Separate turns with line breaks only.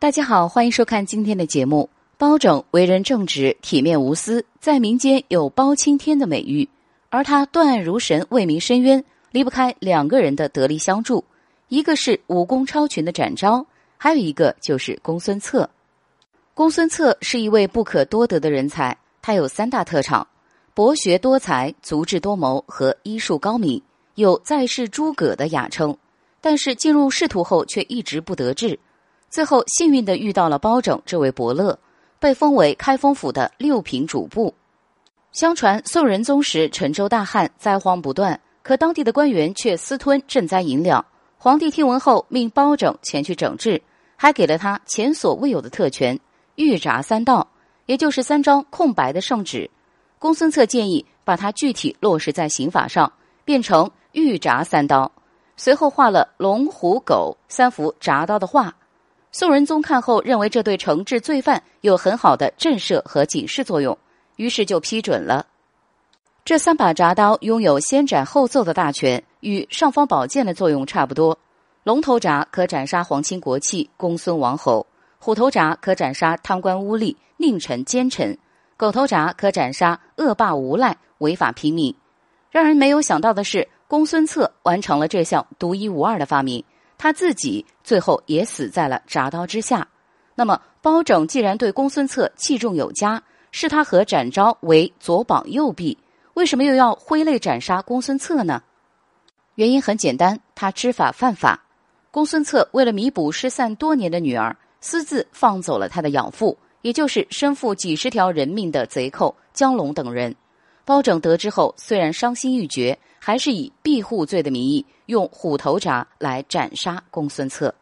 大家好，欢迎收看今天的节目。包拯为人正直、体面无私，在民间有“包青天”的美誉。而他断案如神、为民伸冤，离不开两个人的得力相助，一个是武功超群的展昭，还有一个就是公孙策。公孙策是一位不可多得的人才，他有三大特长：博学多才、足智多谋和医术高明，有“在世诸葛”的雅称。但是进入仕途后，却一直不得志。最后幸运的遇到了包拯这位伯乐，被封为开封府的六品主簿。相传宋仁宗时陈州大旱，灾荒不断，可当地的官员却私吞赈灾银两。皇帝听闻后，命包拯前去整治，还给了他前所未有的特权——御札三道，也就是三张空白的圣旨。公孙策建议把它具体落实在刑法上，变成御札三刀。随后画了龙、虎、狗三幅铡刀的画。宋仁宗看后认为这对惩治罪犯有很好的震慑和警示作用，于是就批准了。这三把铡刀拥有先斩后奏的大权，与尚方宝剑的作用差不多。龙头铡可斩杀皇亲国戚、公孙王侯；虎头铡可斩杀贪官污吏、佞臣奸臣；狗头铡可斩杀恶霸无赖、违法平民。让人没有想到的是，公孙策完成了这项独一无二的发明。他自己最后也死在了铡刀之下。那么，包拯既然对公孙策器重有加，视他和展昭为左膀右臂，为什么又要挥泪斩杀公孙策呢？原因很简单，他知法犯法。公孙策为了弥补失散多年的女儿，私自放走了他的养父，也就是身负几十条人命的贼寇江龙等人。包拯得知后，虽然伤心欲绝。还是以庇护罪的名义，用虎头铡来斩杀公孙策。